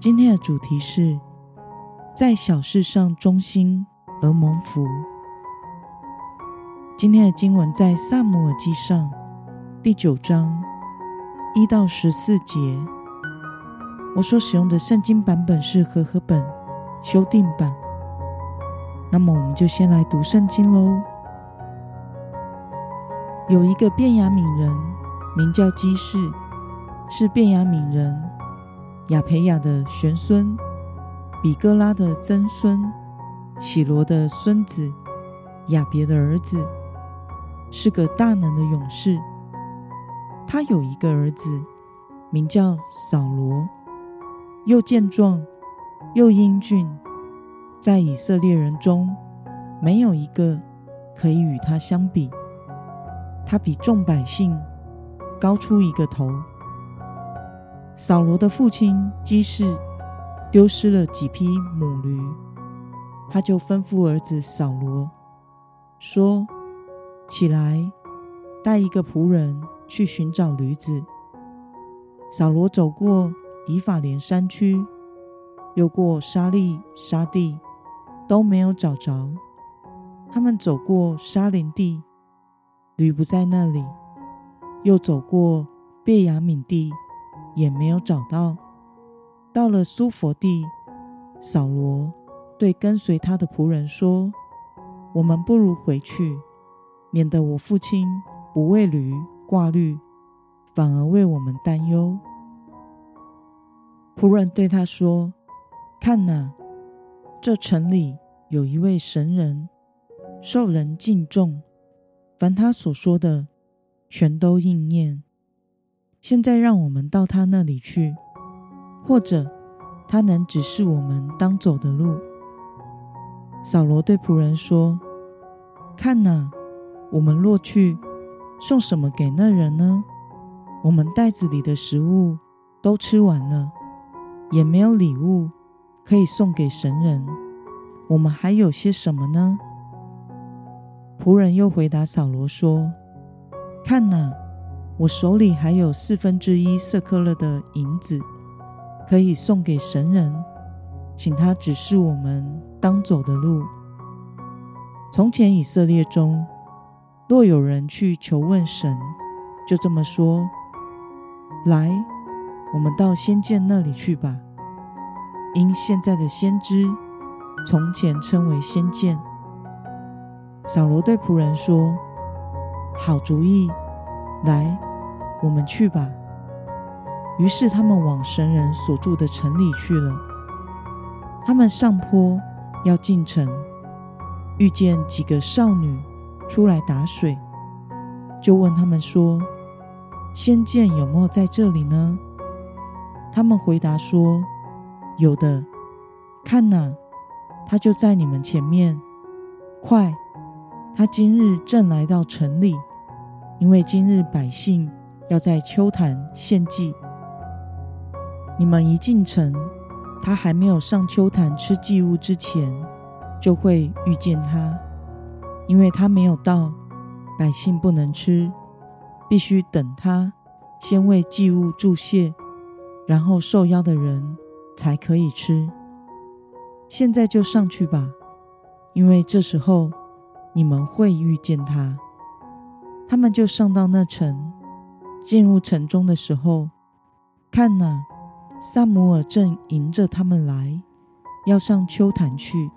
今天的主题是在小事上忠心而蒙福。今天的经文在萨姆尔记上第九章一到十四节。我所使用的圣经版本是和合本修订版。那么，我们就先来读圣经喽。有一个便雅悯人，名叫基士，是便雅悯人。亚培雅的玄孙，比哥拉的曾孙，喜罗的孙子，亚别的儿子，是个大能的勇士。他有一个儿子，名叫扫罗，又健壮又英俊，在以色列人中没有一个可以与他相比。他比众百姓高出一个头。扫罗的父亲基士丢失了几匹母驴，他就吩咐儿子扫罗说：“起来，带一个仆人去寻找驴子。”扫罗走过以法莲山区，又过沙利沙地，都没有找着。他们走过沙林地，驴不在那里；又走过贝雅敏地。也没有找到。到了苏佛地，扫罗对跟随他的仆人说：“我们不如回去，免得我父亲不为驴挂虑，反而为我们担忧。”仆人对他说：“看哪，这城里有一位神人，受人敬重，凡他所说的，全都应验。”现在让我们到他那里去，或者他能指示我们当走的路。扫罗对仆人说：“看哪，我们若去，送什么给那人呢？我们袋子里的食物都吃完了，也没有礼物可以送给神人。我们还有些什么呢？”仆人又回答扫罗说：“看哪。”我手里还有四分之一色克勒的银子，可以送给神人，请他指示我们当走的路。从前以色列中，若有人去求问神，就这么说：“来，我们到先见那里去吧。”因现在的先知，从前称为先见。扫罗对仆人说：“好主意。”来，我们去吧。于是他们往神人所住的城里去了。他们上坡要进城，遇见几个少女出来打水，就问他们说：“仙剑有没有在这里呢？”他们回答说：“有的。看哪，他就在你们前面。快，他今日正来到城里。”因为今日百姓要在秋坛献祭，你们一进城，他还没有上秋坛吃祭物之前，就会遇见他。因为他没有到，百姓不能吃，必须等他先为祭物注谢，然后受邀的人才可以吃。现在就上去吧，因为这时候你们会遇见他。他们就上到那城，进入城中的时候，看哪，萨姆尔正迎着他们来，要上秋坛去。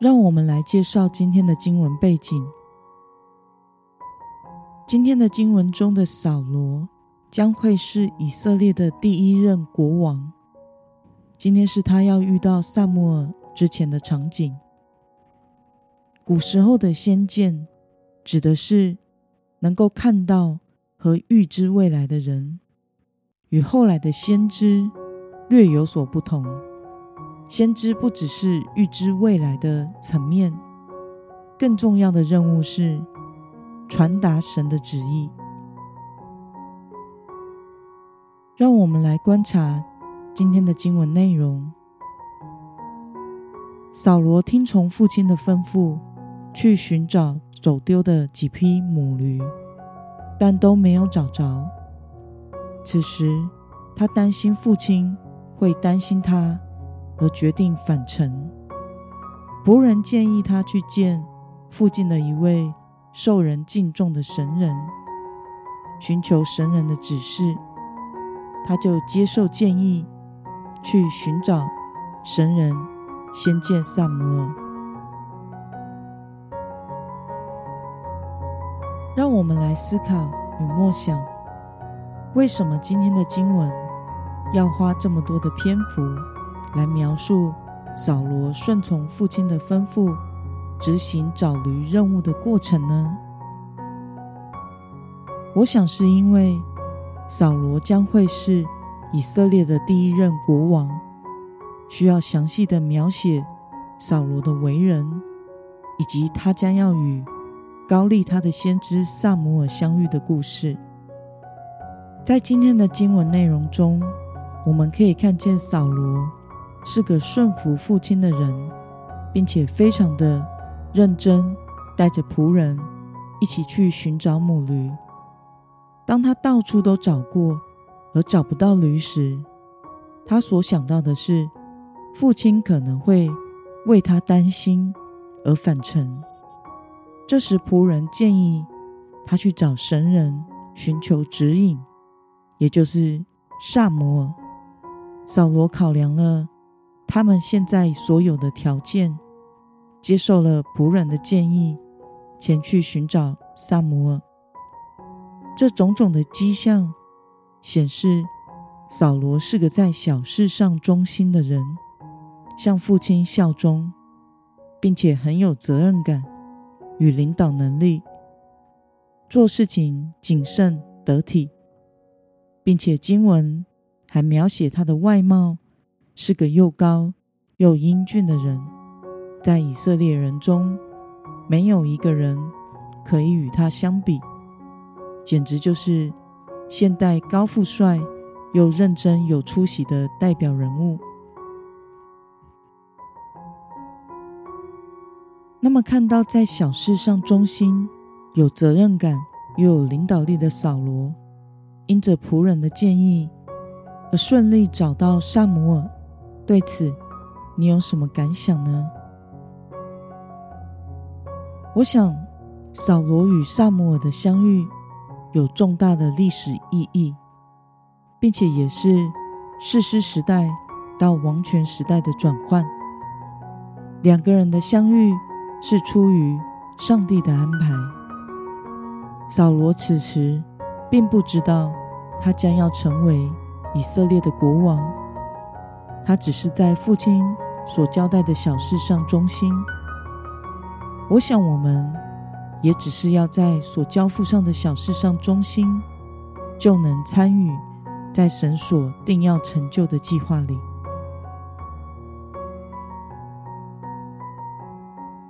让我们来介绍今天的经文背景。今天的经文中的扫罗将会是以色列的第一任国王。今天是他要遇到萨姆尔之前的场景。古时候的先见，指的是能够看到和预知未来的人，与后来的先知略有所不同。先知不只是预知未来的层面，更重要的任务是传达神的旨意。让我们来观察今天的经文内容。扫罗听从父亲的吩咐，去寻找走丢的几匹母驴，但都没有找着。此时，他担心父亲会担心他。而决定返程。仆人建议他去见附近的一位受人敬重的神人，寻求神人的指示。他就接受建议，去寻找神人，先见萨摩尔。让我们来思考与默想：为什么今天的经文要花这么多的篇幅？来描述扫罗顺从父亲的吩咐，执行找驴任务的过程呢？我想是因为扫罗将会是以色列的第一任国王，需要详细的描写扫罗的为人，以及他将要与高利他的先知萨姆尔相遇的故事。在今天的经文内容中，我们可以看见扫罗。是个顺服父亲的人，并且非常的认真，带着仆人一起去寻找母驴。当他到处都找过，而找不到驴时，他所想到的是父亲可能会为他担心而返程。这时，仆人建议他去找神人寻求指引，也就是萨摩尔。扫罗考量了。他们现在所有的条件，接受了仆人的建议，前去寻找萨摩尔。这种种的迹象显示，扫罗是个在小事上忠心的人，向父亲效忠，并且很有责任感与领导能力，做事情谨慎得体，并且经文还描写他的外貌。是个又高又英俊的人，在以色列人中，没有一个人可以与他相比，简直就是现代高富帅又认真有出息的代表人物。那么，看到在小事上忠心、有责任感又有领导力的扫罗，因着仆人的建议而顺利找到萨姆尔。对此，你有什么感想呢？我想，扫罗与萨姆尔的相遇有重大的历史意义，并且也是士师时代到王权时代的转换。两个人的相遇是出于上帝的安排。扫罗此时并不知道他将要成为以色列的国王。他只是在父亲所交代的小事上忠心。我想，我们也只是要在所交付上的小事上忠心，就能参与在神所定要成就的计划里。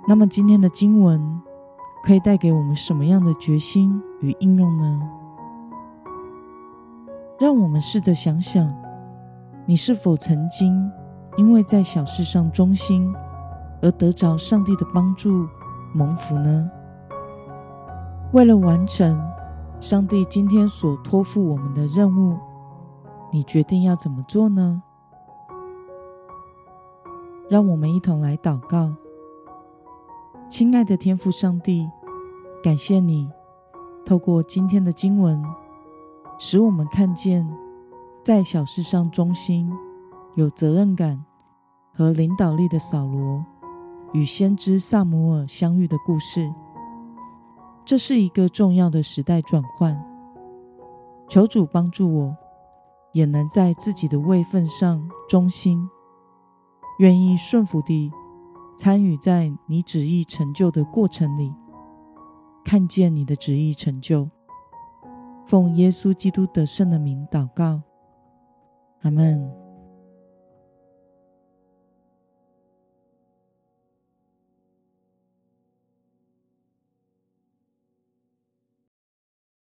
那么，今天的经文可以带给我们什么样的决心与应用呢？让我们试着想想。你是否曾经因为在小事上忠心而得着上帝的帮助蒙福呢？为了完成上帝今天所托付我们的任务，你决定要怎么做呢？让我们一同来祷告，亲爱的天父上帝，感谢你透过今天的经文，使我们看见。在小事上忠心、有责任感和领导力的扫罗，与先知萨摩尔相遇的故事，这是一个重要的时代转换。求主帮助我，也能在自己的位份上忠心，愿意顺服地参与在你旨意成就的过程里，看见你的旨意成就。奉耶稣基督得胜的名祷告，阿门。